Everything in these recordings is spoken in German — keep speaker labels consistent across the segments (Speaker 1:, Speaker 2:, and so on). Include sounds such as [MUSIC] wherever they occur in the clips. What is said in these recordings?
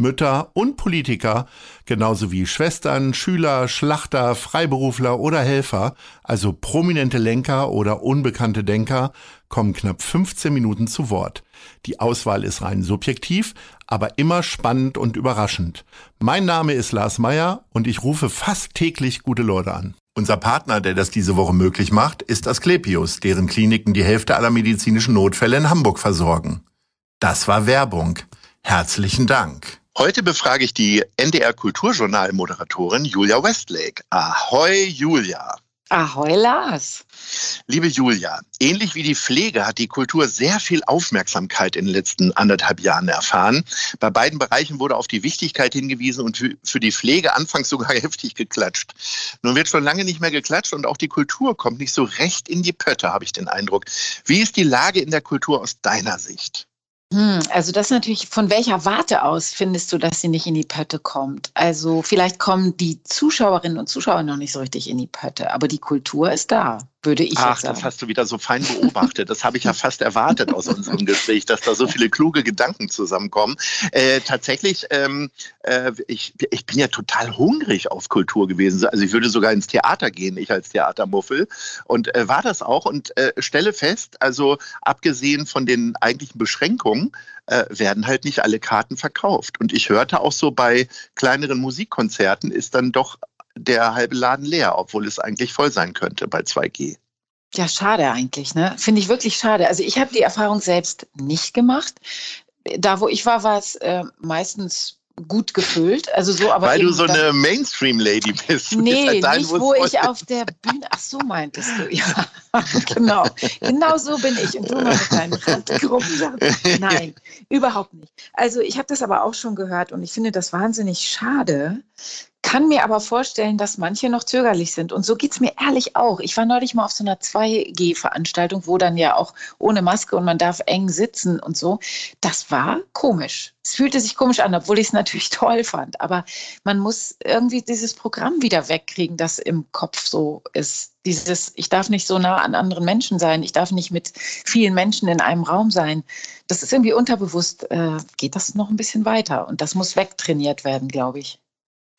Speaker 1: Mütter und Politiker, genauso wie Schwestern, Schüler, Schlachter, Freiberufler oder Helfer, also prominente Lenker oder unbekannte Denker, kommen knapp 15 Minuten zu Wort. Die Auswahl ist rein subjektiv, aber immer spannend und überraschend. Mein Name ist Lars Meyer und ich rufe fast täglich gute Leute an. Unser Partner, der das diese Woche möglich macht, ist Asklepios, deren Kliniken die Hälfte aller medizinischen Notfälle in Hamburg versorgen. Das war Werbung. Herzlichen Dank. Heute befrage ich die NDR Kulturjournal-Moderatorin Julia Westlake. Ahoi, Julia.
Speaker 2: Ahoi, Lars.
Speaker 1: Liebe Julia, ähnlich wie die Pflege hat die Kultur sehr viel Aufmerksamkeit in den letzten anderthalb Jahren erfahren. Bei beiden Bereichen wurde auf die Wichtigkeit hingewiesen und für die Pflege anfangs sogar [LAUGHS] heftig geklatscht. Nun wird schon lange nicht mehr geklatscht und auch die Kultur kommt nicht so recht in die Pötte, habe ich den Eindruck. Wie ist die Lage in der Kultur aus deiner Sicht?
Speaker 2: Hm, also das natürlich, von welcher Warte aus findest du, dass sie nicht in die Pötte kommt? Also vielleicht kommen die Zuschauerinnen und Zuschauer noch nicht so richtig in die Pötte, aber die Kultur ist da würde ich
Speaker 1: Ach, das hast du wieder so fein beobachtet. Das habe ich ja fast erwartet aus unserem [LAUGHS] Gespräch, dass da so viele kluge Gedanken zusammenkommen. Äh, tatsächlich, ähm, äh, ich, ich bin ja total hungrig auf Kultur gewesen. Also ich würde sogar ins Theater gehen, ich als Theatermuffel. Und äh, war das auch und äh, stelle fest, also abgesehen von den eigentlichen Beschränkungen, äh, werden halt nicht alle Karten verkauft. Und ich hörte auch so bei kleineren Musikkonzerten ist dann doch der halbe Laden leer, obwohl es eigentlich voll sein könnte bei 2G.
Speaker 2: Ja, schade eigentlich, ne? Finde ich wirklich schade. Also ich habe die Erfahrung selbst nicht gemacht. Da, wo ich war, war es äh, meistens gut gefüllt. Also so, aber
Speaker 1: Weil du so eine Mainstream-Lady bist.
Speaker 2: Nee, halt nicht wo ich auf der Bühne. Ach so meintest du, [LAUGHS] ja. genau. Genau so bin ich. Und du mal mit deinen Randgruppen. Nein, überhaupt nicht. Also ich habe das aber auch schon gehört und ich finde das wahnsinnig schade, kann mir aber vorstellen, dass manche noch zögerlich sind. Und so geht es mir ehrlich auch. Ich war neulich mal auf so einer 2G-Veranstaltung, wo dann ja auch ohne Maske und man darf eng sitzen und so. Das war komisch. Es fühlte sich komisch an, obwohl ich es natürlich [LAUGHS] toll fand. Aber man muss irgendwie dieses Programm wieder wegkriegen, das im Kopf so ist. Dieses, ich darf nicht so nah an anderen Menschen sein, ich darf nicht mit vielen Menschen in einem Raum sein. Das ist irgendwie unterbewusst, äh, geht das noch ein bisschen weiter. Und das muss wegtrainiert werden, glaube ich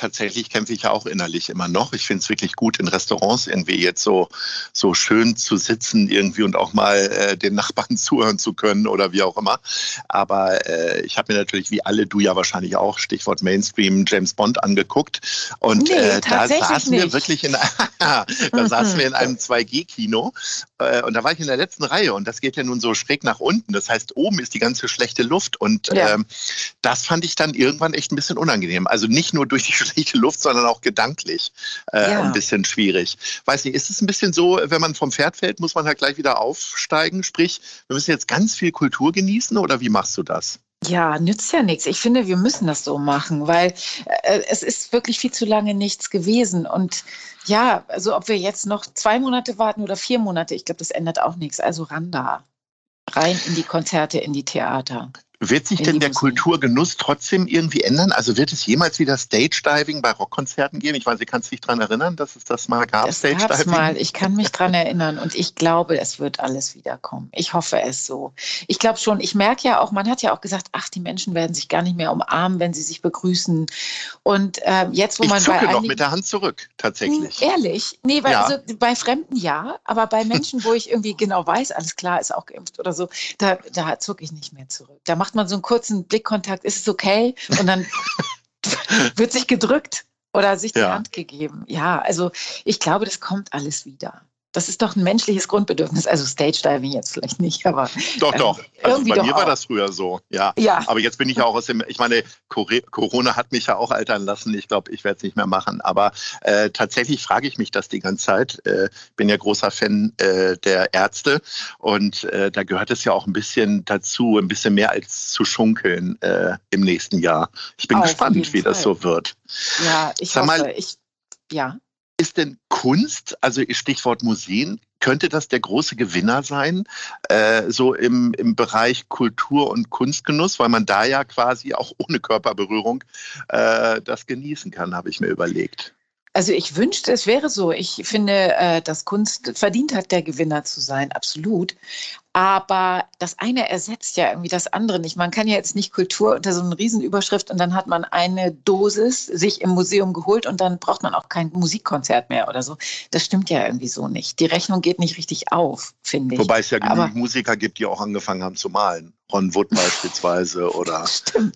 Speaker 1: tatsächlich kämpfe ich ja auch innerlich immer noch. Ich finde es wirklich gut, in Restaurants irgendwie jetzt so, so schön zu sitzen irgendwie und auch mal äh, den Nachbarn [LAUGHS] zuhören zu können oder wie auch immer. Aber äh, ich habe mir natürlich, wie alle, du ja wahrscheinlich auch, Stichwort Mainstream, James Bond angeguckt. Und nee, äh, da saßen nicht. wir wirklich in, [LAUGHS] da saßen wir in einem 2G-Kino äh, und da war ich in der letzten Reihe und das geht ja nun so schräg nach unten. Das heißt, oben ist die ganze schlechte Luft und ja. ähm, das fand ich dann irgendwann echt ein bisschen unangenehm. Also nicht nur durch die [LAUGHS] schlechte Luft, sondern auch gedanklich äh, ja. ein bisschen schwierig. Weiß nicht, ist es ein bisschen so, wenn man vom Pferd fällt, muss man halt gleich wieder aufsteigen? Sprich, wir müssen jetzt ganz viel Kultur genießen oder wie machst du das?
Speaker 2: Ja, nützt ja nichts. Ich finde, wir müssen das so machen, weil äh, es ist wirklich viel zu lange nichts gewesen. Und ja, also ob wir jetzt noch zwei Monate warten oder vier Monate, ich glaube, das ändert auch nichts. Also ran da. Rein in die Konzerte, in die Theater.
Speaker 1: Wird sich denn der Kulturgenuss trotzdem irgendwie ändern? Also wird es jemals wieder Stage-Diving bei Rockkonzerten geben? Ich weiß, du kannst dich daran erinnern, dass es das mal gab,
Speaker 2: Stage-Diving? mal, ich kann mich daran erinnern und ich glaube, es wird alles wiederkommen. Ich hoffe es so. Ich glaube schon, ich merke ja auch, man hat ja auch gesagt, ach, die Menschen werden sich gar nicht mehr umarmen, wenn sie sich begrüßen. Und äh, jetzt, wo
Speaker 1: ich
Speaker 2: man
Speaker 1: zucke bei noch mit der Hand zurück, tatsächlich.
Speaker 2: Hm, ehrlich? Nee, weil ja. also bei Fremden ja, aber bei Menschen, wo ich irgendwie genau weiß, alles klar, ist auch geimpft oder so, da, da zucke ich nicht mehr zurück. Da macht macht man so einen kurzen Blickkontakt, ist es okay? Und dann [LAUGHS] wird sich gedrückt oder sich die ja. Hand gegeben. Ja, also ich glaube, das kommt alles wieder. Das ist doch ein menschliches Grundbedürfnis. Also Stage Diving jetzt vielleicht nicht, aber.
Speaker 1: Doch, doch. Ähm, also bei mir war das früher so. Ja. ja. Aber jetzt bin ich ja auch aus dem, ich meine, Corona hat mich ja auch altern lassen. Ich glaube, ich werde es nicht mehr machen. Aber äh, tatsächlich frage ich mich das die ganze Zeit. Äh, bin ja großer Fan äh, der Ärzte und äh, da gehört es ja auch ein bisschen dazu, ein bisschen mehr als zu schunkeln äh, im nächsten Jahr. Ich bin oh, gespannt, wie Fall. das so wird.
Speaker 2: Ja, ich
Speaker 1: Sag
Speaker 2: hoffe,
Speaker 1: mal,
Speaker 2: ich, ja
Speaker 1: ist denn Kunst, also Stichwort Museen, könnte das der große Gewinner sein, äh, so im, im Bereich Kultur und Kunstgenuss, weil man da ja quasi auch ohne Körperberührung äh, das genießen kann, habe ich mir überlegt.
Speaker 2: Also ich wünschte, es wäre so. Ich finde, äh, dass Kunst verdient hat, der Gewinner zu sein, absolut. Aber das eine ersetzt ja irgendwie das andere nicht. Man kann ja jetzt nicht Kultur unter so einer Riesenüberschrift und dann hat man eine Dosis sich im Museum geholt und dann braucht man auch kein Musikkonzert mehr oder so. Das stimmt ja irgendwie so nicht. Die Rechnung geht nicht richtig auf, finde ich.
Speaker 1: Wobei es ja genug Musiker gibt, die auch angefangen haben zu malen. Ron Wood [LAUGHS] beispielsweise oder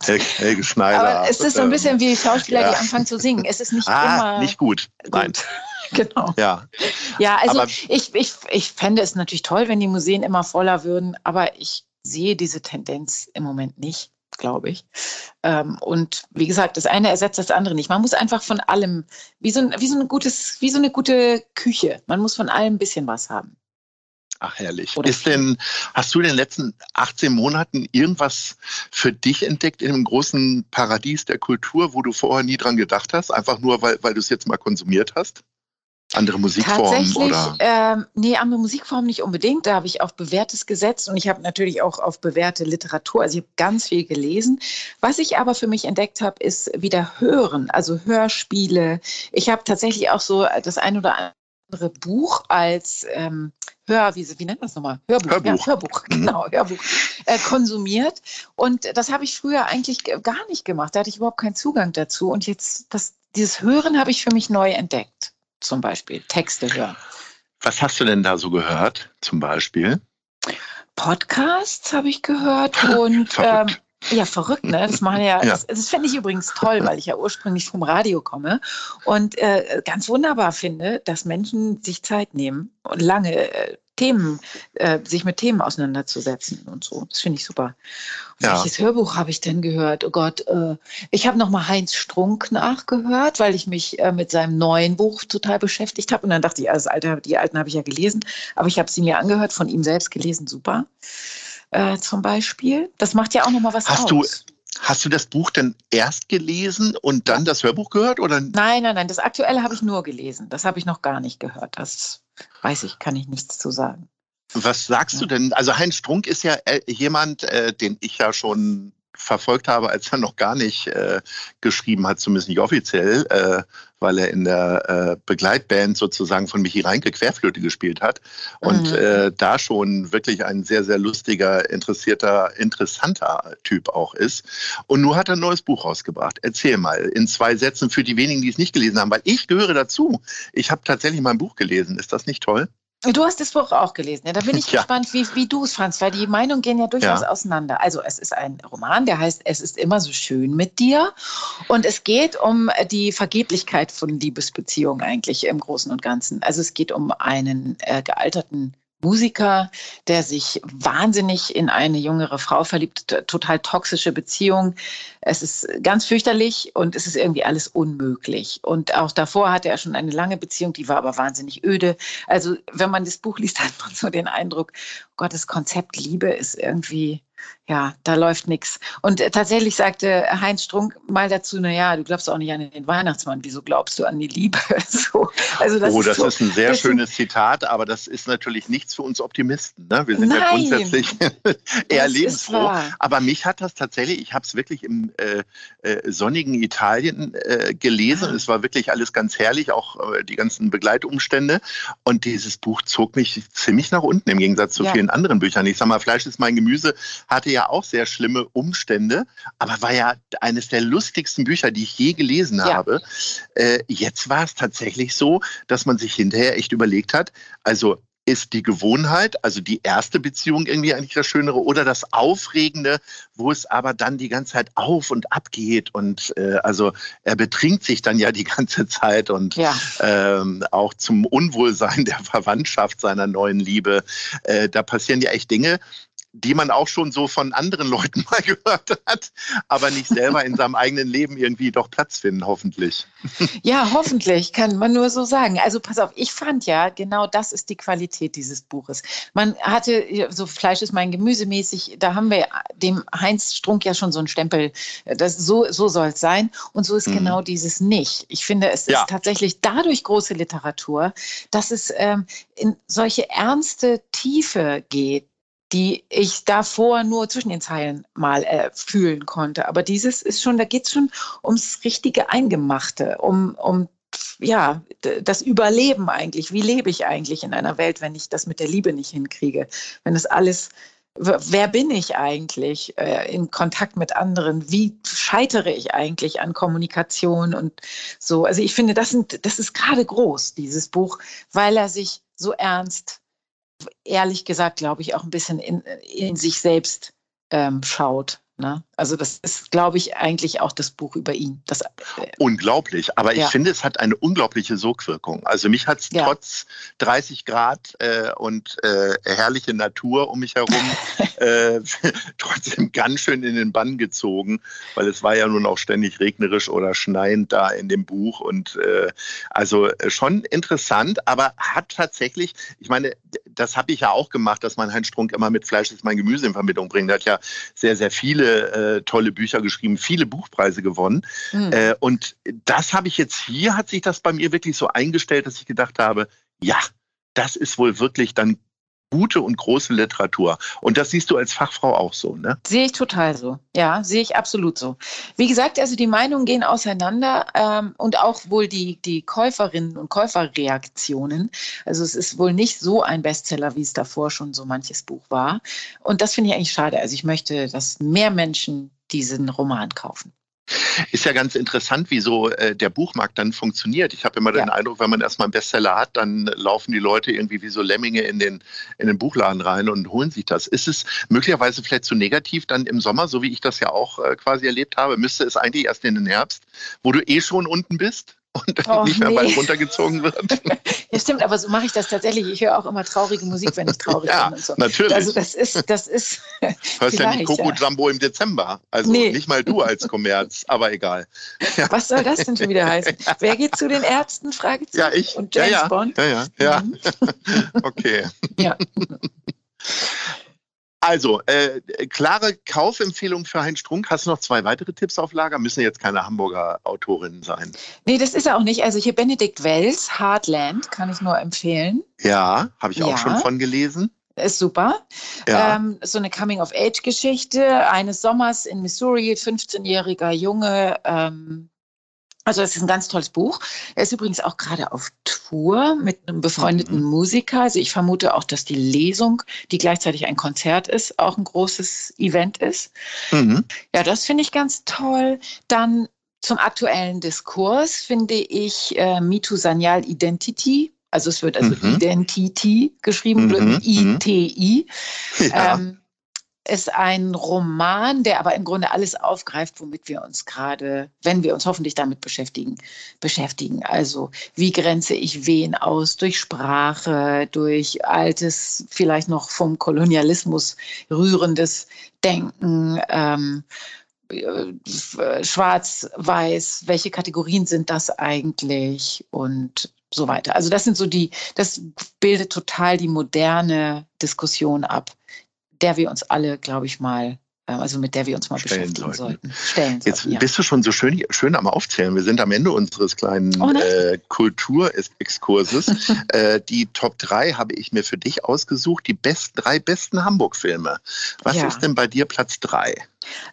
Speaker 1: Hel Helge Schneider.
Speaker 2: Aber es ist so ein bisschen wie Schauspieler, ja. die anfangen zu singen. Es ist nicht ah, immer.
Speaker 1: Nicht gut. Nein. [LAUGHS]
Speaker 2: Genau.
Speaker 1: Ja,
Speaker 2: ja also aber ich, ich, ich fände es natürlich toll, wenn die Museen immer voller würden, aber ich sehe diese Tendenz im Moment nicht glaube ich. Ähm, und wie gesagt, das eine ersetzt das andere nicht. Man muss einfach von allem, wie so, ein, wie so, ein gutes, wie so eine gute Küche, man muss von allem ein bisschen was haben.
Speaker 1: Ach, herrlich. Oder ist denn, hast du in den letzten 18 Monaten irgendwas für dich entdeckt in dem großen Paradies der Kultur, wo du vorher nie dran gedacht hast? Einfach nur, weil, weil du es jetzt mal konsumiert hast? Andere Musikformen
Speaker 2: Tatsächlich,
Speaker 1: oder?
Speaker 2: Ähm, nee, andere Musikformen nicht unbedingt. Da habe ich auf Bewährtes gesetzt und ich habe natürlich auch auf bewährte Literatur. Also ich habe ganz viel gelesen. Was ich aber für mich entdeckt habe, ist wieder Hören, also Hörspiele. Ich habe tatsächlich auch so das ein oder andere Buch als ähm, Hör, wie, wie nennt man das nochmal?
Speaker 1: Hörbuch. Hörbuch,
Speaker 2: ja, Hörbuch mhm. genau, Hörbuch äh, konsumiert. Und das habe ich früher eigentlich gar nicht gemacht. Da hatte ich überhaupt keinen Zugang dazu. Und jetzt, das, dieses Hören habe ich für mich neu entdeckt zum Beispiel, Texte hören.
Speaker 1: Was hast du denn da so gehört, zum Beispiel?
Speaker 2: Podcasts habe ich gehört [LAUGHS] und ähm, ja, verrückt, ne? Das machen ja, ja. das, das finde ich übrigens toll, weil ich ja ursprünglich vom Radio komme und äh, ganz wunderbar finde, dass Menschen sich Zeit nehmen und lange äh, Themen, äh, sich mit Themen auseinanderzusetzen und so. Das finde ich super. Ja. Welches Hörbuch habe ich denn gehört? Oh Gott, äh, ich habe nochmal Heinz Strunk nachgehört, weil ich mich äh, mit seinem neuen Buch total beschäftigt habe. Und dann dachte ich, also Alte, die alten habe ich ja gelesen, aber ich habe sie mir angehört, von ihm selbst gelesen, super. Äh, zum Beispiel. Das macht ja auch nochmal was
Speaker 1: Hast aus. Du Hast du das Buch denn erst gelesen und dann das Hörbuch gehört? Oder?
Speaker 2: Nein, nein, nein. Das aktuelle habe ich nur gelesen. Das habe ich noch gar nicht gehört. Das weiß ich, kann ich nichts zu sagen.
Speaker 1: Was sagst ja. du denn? Also Heinz Strunk ist ja äh, jemand, äh, den ich ja schon verfolgt habe, als er noch gar nicht äh, geschrieben hat, zumindest nicht offiziell, äh, weil er in der äh, Begleitband sozusagen von Michi Reinke Querflöte gespielt hat und mhm. Äh, da schon wirklich ein sehr, sehr lustiger, interessierter, interessanter Typ auch ist. Und nun hat er ein neues Buch rausgebracht. Erzähl mal in zwei Sätzen für die wenigen, die es nicht gelesen haben, weil ich gehöre dazu. Ich habe tatsächlich mein Buch gelesen. Ist das nicht toll?
Speaker 2: Du hast das Buch auch gelesen. Ja, da bin ich [LAUGHS] ja. gespannt, wie, wie du es fandst, weil die Meinungen gehen ja durchaus ja. auseinander. Also es ist ein Roman, der heißt Es ist immer so schön mit dir. Und es geht um die Vergeblichkeit von Liebesbeziehungen eigentlich im Großen und Ganzen. Also es geht um einen äh, gealterten Musiker, der sich wahnsinnig in eine jüngere Frau verliebt, total toxische Beziehung. Es ist ganz fürchterlich und es ist irgendwie alles unmöglich. Und auch davor hatte er schon eine lange Beziehung, die war aber wahnsinnig öde. Also wenn man das Buch liest, [LAUGHS] hat man so den Eindruck, Gottes Konzept Liebe ist irgendwie ja, da läuft nichts. Und äh, tatsächlich sagte Heinz Strunk mal dazu, naja, du glaubst auch nicht an den Weihnachtsmann, wieso glaubst du an die Liebe? [LAUGHS] so,
Speaker 1: also das oh, das ist, so, ist ein sehr schönes Zitat, aber das ist natürlich nichts für uns Optimisten. Ne? Wir sind Nein, ja grundsätzlich [LAUGHS] eher lebensfroh. Aber mich hat das tatsächlich, ich habe es wirklich im äh, äh, sonnigen Italien äh, gelesen. Ah. Es war wirklich alles ganz herrlich, auch äh, die ganzen Begleitumstände. Und dieses Buch zog mich ziemlich nach unten im Gegensatz zu ja. vielen anderen Büchern. Ich sag mal, Fleisch ist mein Gemüse hatte ja auch sehr schlimme Umstände, aber war ja eines der lustigsten Bücher, die ich je gelesen ja. habe. Äh, jetzt war es tatsächlich so, dass man sich hinterher echt überlegt hat, also ist die Gewohnheit, also die erste Beziehung irgendwie eigentlich das Schönere oder das Aufregende, wo es aber dann die ganze Zeit auf und ab geht und äh, also er betrinkt sich dann ja die [LAUGHS] ganze Zeit und ja. ähm, auch zum Unwohlsein der Verwandtschaft seiner neuen Liebe. Äh, da passieren ja echt Dinge, die man auch schon so von anderen Leuten [LAUGHS] mal gehört hat, aber nicht selber in seinem eigenen Leben irgendwie doch Platz finden, hoffentlich.
Speaker 2: Ja, hoffentlich, kann man nur so sagen. Also pass auf, ich fand ja, genau das ist die Qualität dieses Buches. Man hatte, so Fleisch ist mein Gemüse mäßig, da haben wir dem Heinz Strunk ja schon so einen Stempel, das, so, so soll es sein. Und so ist mhm. genau dieses nicht. Ich finde, es ja. ist tatsächlich dadurch große Literatur, dass es ähm, in solche ernste Tiefe geht die ich davor nur zwischen den Zeilen mal äh, fühlen konnte. Aber dieses ist schon, da geht es schon ums richtige Eingemachte, um, um ja, das Überleben eigentlich. Wie lebe ich eigentlich in einer Welt, wenn ich das mit der Liebe nicht hinkriege? Wenn das alles, wer bin ich eigentlich äh, in Kontakt mit anderen? Wie scheitere ich eigentlich an Kommunikation und so? Also ich finde, das, sind, das ist gerade groß, dieses Buch, weil er sich so ernst ehrlich gesagt, glaube ich, auch ein bisschen in, in sich selbst ähm, schaut. Ne? Also das ist, glaube ich, eigentlich auch das Buch über ihn. Das, äh,
Speaker 1: Unglaublich, aber ich finde, es hat eine unglaubliche Sogwirkung. Also mich hat es ja. trotz 30 Grad äh, und äh, herrliche Natur um mich herum [LAUGHS] äh, [LAUGHS] trotzdem ganz schön in den Bann gezogen, weil es war ja nun auch ständig regnerisch oder schneiend da in dem Buch und äh, also äh, schon interessant, aber hat tatsächlich, ich meine, das habe ich ja auch gemacht, dass man Heinz Strunk immer mit Fleisch ist mein Gemüse in Verbindung bringt. Er hat ja sehr, sehr viele äh, tolle Bücher geschrieben, viele Buchpreise gewonnen. Mhm. Äh, und das habe ich jetzt hier, hat sich das bei mir wirklich so eingestellt, dass ich gedacht habe, ja, das ist wohl wirklich dann gute und große Literatur. Und das siehst du als Fachfrau auch so, ne?
Speaker 2: Sehe ich total so. Ja, sehe ich absolut so. Wie gesagt, also die Meinungen gehen auseinander ähm, und auch wohl die, die Käuferinnen und Käuferreaktionen. Also es ist wohl nicht so ein Bestseller, wie es davor schon so manches Buch war. Und das finde ich eigentlich schade. Also ich möchte, dass mehr Menschen diesen Roman kaufen.
Speaker 1: Ist ja ganz interessant, wie so äh, der Buchmarkt dann funktioniert. Ich habe immer ja. den Eindruck, wenn man erstmal einen Bestseller hat, dann laufen die Leute irgendwie wie so Lemminge in den, in den Buchladen rein und holen sich das. Ist es möglicherweise vielleicht zu negativ dann im Sommer, so wie ich das ja auch äh, quasi erlebt habe? Müsste es eigentlich erst in den Herbst, wo du eh schon unten bist? Und oh, nicht mehr nee. bald runtergezogen wird. [LAUGHS]
Speaker 2: ja, stimmt, aber so mache ich das tatsächlich. Ich höre auch immer traurige Musik, wenn ich traurig
Speaker 1: ja,
Speaker 2: bin. Und so.
Speaker 1: natürlich.
Speaker 2: Also das ist, das ist.
Speaker 1: Hörst ja nicht Coco Jumbo im Dezember. Also nee. nicht mal du als Kommerz, aber egal.
Speaker 2: Ja. Was soll das denn schon wieder heißen? [LAUGHS] Wer geht zu den Ärzten? Fragezeichen.
Speaker 1: Ja, ich.
Speaker 2: Und James
Speaker 1: ja, ja.
Speaker 2: Bond?
Speaker 1: Ja, ja, ja. Mhm. [LAUGHS] okay. Ja. Also, äh, klare Kaufempfehlung für Heinz Strunk. Hast du noch zwei weitere Tipps auf Lager? Müssen jetzt keine Hamburger Autorinnen sein.
Speaker 2: Nee, das ist er auch nicht. Also hier Benedikt Wells, Heartland, kann ich nur empfehlen.
Speaker 1: Ja, habe ich ja. auch schon von gelesen.
Speaker 2: Ist super. Ja. Ähm, so eine Coming-of-Age-Geschichte eines Sommers in Missouri, 15-jähriger Junge, ähm, also es ist ein ganz tolles Buch. Er ist übrigens auch gerade auf Tour mit einem befreundeten mhm. Musiker. Also ich vermute auch, dass die Lesung, die gleichzeitig ein Konzert ist, auch ein großes Event ist. Mhm. Ja, das finde ich ganz toll. Dann zum aktuellen Diskurs finde ich äh, Mitu Sanyal Identity. Also es wird also mhm. Identity geschrieben, mhm. I-T-I. Ja. Ähm, ist ein Roman, der aber im Grunde alles aufgreift, womit wir uns gerade, wenn wir uns hoffentlich damit beschäftigen, beschäftigen. Also wie grenze ich wen aus durch Sprache, durch altes, vielleicht noch vom Kolonialismus rührendes Denken. Ähm, äh, Schwarz, Weiß, welche Kategorien sind das eigentlich und so weiter. Also das sind so die, das bildet total die moderne Diskussion ab, der wir uns alle, glaube ich, mal äh, also mit der wir uns mal Stellen beschäftigen sollten. sollten.
Speaker 1: Stellen Jetzt sollten, ja. bist du schon so schön, schön am Aufzählen. Wir sind am Ende unseres kleinen oh äh, Kulturexkurses. [LAUGHS] äh, die Top 3 habe ich mir für dich ausgesucht, die best, drei besten Hamburg-Filme. Was ja. ist denn bei dir Platz 3?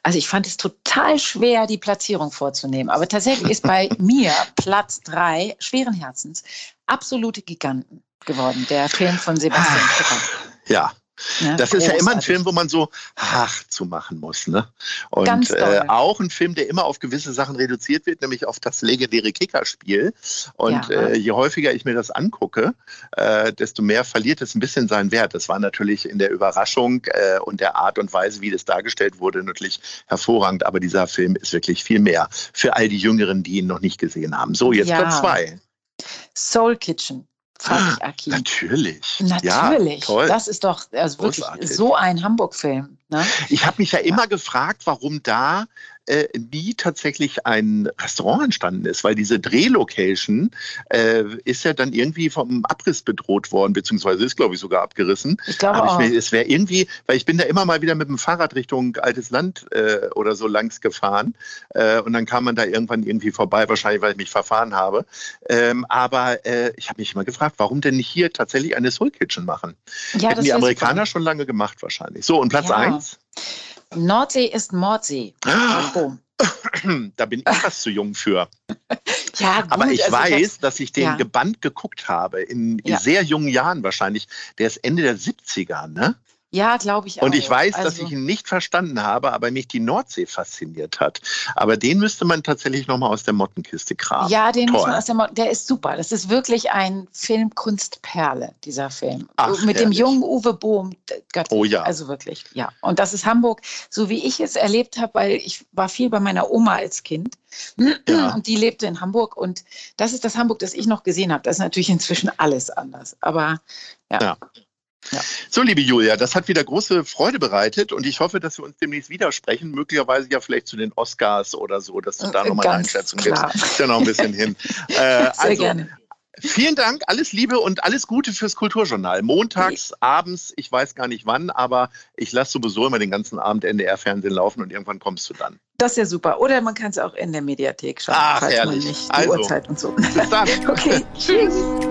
Speaker 2: Also ich fand es total schwer, die Platzierung vorzunehmen. Aber tatsächlich ist bei [LAUGHS] mir Platz 3 schweren Herzens absolute Giganten geworden, der Film von Sebastian Schipper.
Speaker 1: Ja, ja, das ist ja immer ein Film, wo man so ach zu machen muss. Ne? Und äh, auch ein Film, der immer auf gewisse Sachen reduziert wird, nämlich auf das legendäre Kickerspiel. Und ja. äh, je häufiger ich mir das angucke, äh, desto mehr verliert es ein bisschen seinen Wert. Das war natürlich in der Überraschung äh, und der Art und Weise, wie das dargestellt wurde, natürlich hervorragend. Aber dieser Film ist wirklich viel mehr für all die Jüngeren, die ihn noch nicht gesehen haben. So, jetzt ja. Platz zwei.
Speaker 2: Soul Kitchen Fatih Akin.
Speaker 1: Natürlich.
Speaker 2: Natürlich.
Speaker 1: Ja, toll.
Speaker 2: Das ist doch also wirklich
Speaker 1: Großartig.
Speaker 2: so ein Hamburg-Film. Ne?
Speaker 1: Ich habe mich ja immer gefragt, warum da äh, nie tatsächlich ein Restaurant entstanden ist, weil diese Drehlocation äh, ist ja dann irgendwie vom Abriss bedroht worden, beziehungsweise ist, glaube ich, sogar abgerissen.
Speaker 2: Ich glaube auch.
Speaker 1: ich es wäre irgendwie, weil ich bin da immer mal wieder mit dem Fahrrad Richtung Altes Land äh, oder so langs gefahren äh, und dann kam man da irgendwann irgendwie vorbei, wahrscheinlich weil ich mich verfahren habe. Ähm, aber äh, ich habe mich immer gefragt, warum denn nicht hier tatsächlich eine Soul Kitchen machen?
Speaker 2: ja,
Speaker 1: Hätten die Amerikaner schon lange gemacht wahrscheinlich. So, und Platz
Speaker 2: Ja.
Speaker 1: eins.
Speaker 2: Nordsee ist Mordsee.
Speaker 1: Ah. [CLEARS THROAT] Da bin ich fast zu jung für. [LAUGHS]
Speaker 2: Ja, gut,
Speaker 1: Aber ich
Speaker 2: also
Speaker 1: weiß,
Speaker 2: hab's-
Speaker 1: dass ich den
Speaker 2: Ja.
Speaker 1: gebannt geguckt habe, in
Speaker 2: Ja.
Speaker 1: sehr jungen Jahren wahrscheinlich. Der ist Ende der 70er, ne?
Speaker 2: Ja, glaube ich auch.
Speaker 1: Und ich weiß, dass
Speaker 2: Also-
Speaker 1: ich ihn nicht verstanden habe, aber mich die Nordsee fasziniert hat. Aber den müsste man tatsächlich nochmal aus der Mottenkiste kramen.
Speaker 2: Ja, den muss
Speaker 1: Toll.
Speaker 2: man aus der Mo der ist super. Das ist wirklich ein Filmkunstperle, dieser Film.
Speaker 1: Ach,
Speaker 2: Mit dem
Speaker 1: herrlich.
Speaker 2: jungen Uwe Bohm. göttlich.
Speaker 1: Oh ja.
Speaker 2: Also wirklich, ja. Und das ist Hamburg, so wie ich es erlebt habe, weil ich war viel bei meiner Oma als Kind.
Speaker 1: Ja. [CLEARS THROAT]
Speaker 2: Und die lebte in Hamburg. Und das ist das Hamburg, das ich noch gesehen habe. Das ist natürlich inzwischen alles anders. Aber
Speaker 1: Ja. So, liebe Julia, das hat wieder große Freude bereitet und ich hoffe, dass wir uns demnächst widersprechen, möglicherweise ja vielleicht zu den Oscars oder so, dass du da nochmal eine Einschätzung
Speaker 2: klar.
Speaker 1: gibst. Ist ja noch ein bisschen hin. [LAUGHS] Äh,
Speaker 2: sehr
Speaker 1: also,
Speaker 2: gerne.
Speaker 1: Vielen Dank, alles Liebe und alles Gute fürs Kulturjournal. Montags, abends, ich weiß gar nicht wann, aber ich lasse sowieso immer den ganzen Abend NDR-Fernsehen laufen und irgendwann kommst du dann.
Speaker 2: Das ist ja super. Oder man kann es auch in der Mediathek schauen,
Speaker 1: Ach,
Speaker 2: falls
Speaker 1: herrlich.
Speaker 2: man nicht die
Speaker 1: Also.
Speaker 2: Uhrzeit und so.
Speaker 1: Bis dann. [LAUGHS]
Speaker 2: Okay, [LAUGHS] tschüss.